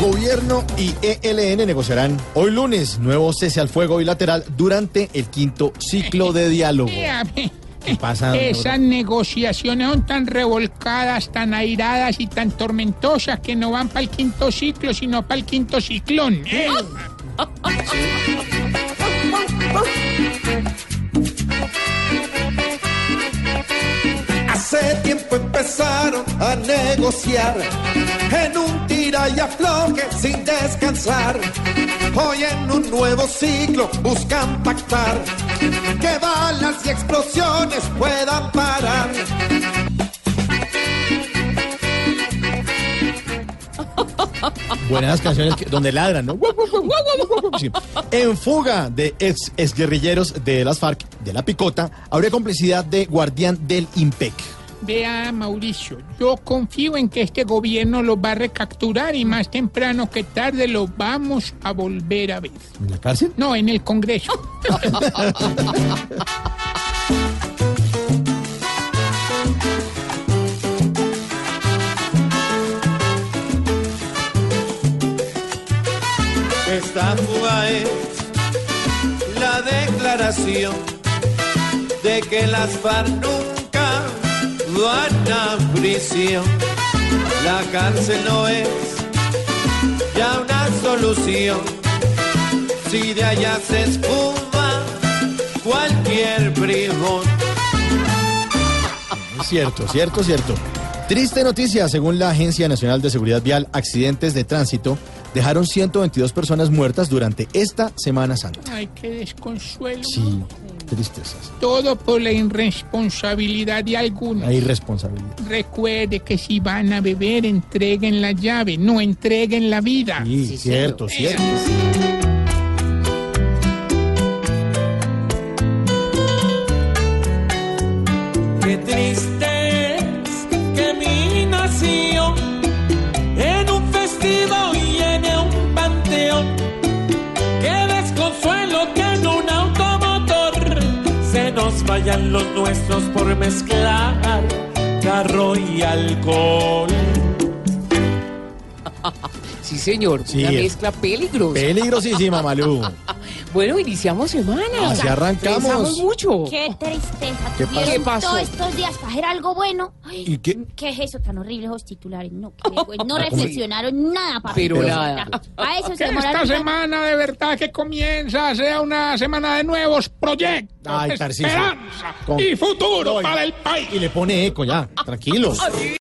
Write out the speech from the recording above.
Gobierno y ELN negociarán hoy lunes nuevo cese al fuego bilateral durante el quinto ciclo de diálogo. Esas negociaciones son tan revolcadas, tan airadas y tan tormentosas que no van para el quinto ciclo, sino para el quinto ciclón. ¿eh? Hace tiempo empezaron a negociar en un tira y afloje sin descansar. Hoy en un nuevo ciclo buscan pactar que balas y explosiones puedan parar. Buenas canciones donde ladran, ¿no? En fuga de ex, exguerrilleros de las FARC, de la Picota, habría complicidad de guardián del IMPEC. Vea, Mauricio, yo confío en que este gobierno los va a recapturar y más temprano que tarde los vamos a volver a ver. ¿En la cárcel? No, en el Congreso. Esta fuga es la declaración de que las FARC nunca van a prisión. La cárcel no es ya una solución. Si de allá se espuma cualquier bribón. Cierto, cierto, cierto. Triste noticia, según la Agencia Nacional de Seguridad Vial, accidentes de tránsito dejaron 122 personas muertas durante esta Semana Santa. Ay, qué desconsuelo. Sí, tristezas. Todo por la irresponsabilidad de algunos. Hay irresponsabilidad. Recuerde que si van a beber, entreguen la llave, no entreguen la vida. Sí, cierto, cierto. Vayan los nuestros por mezclar carro y alcohol. Sí, señor. Sí, una es- mezcla peligrosa. Peligrosísima, Malú. bueno, iniciamos semana. Así arrancamos. Pensamos mucho. Qué tristeza. ¿Qué Tuvieron pasó? ¿Qué pasó? todos estos días para hacer algo bueno. Ay, ¿Y qué? ¿Qué es eso tan horrible, esos titulares? No, qué no reflexionaron nada para Pero nada. A eso se esta demoraron. semana de verdad que comienza sea una semana de nuevos proyectos, Ay, esperanza Con- y futuro para el país. Y le pone eco ya, tranquilos.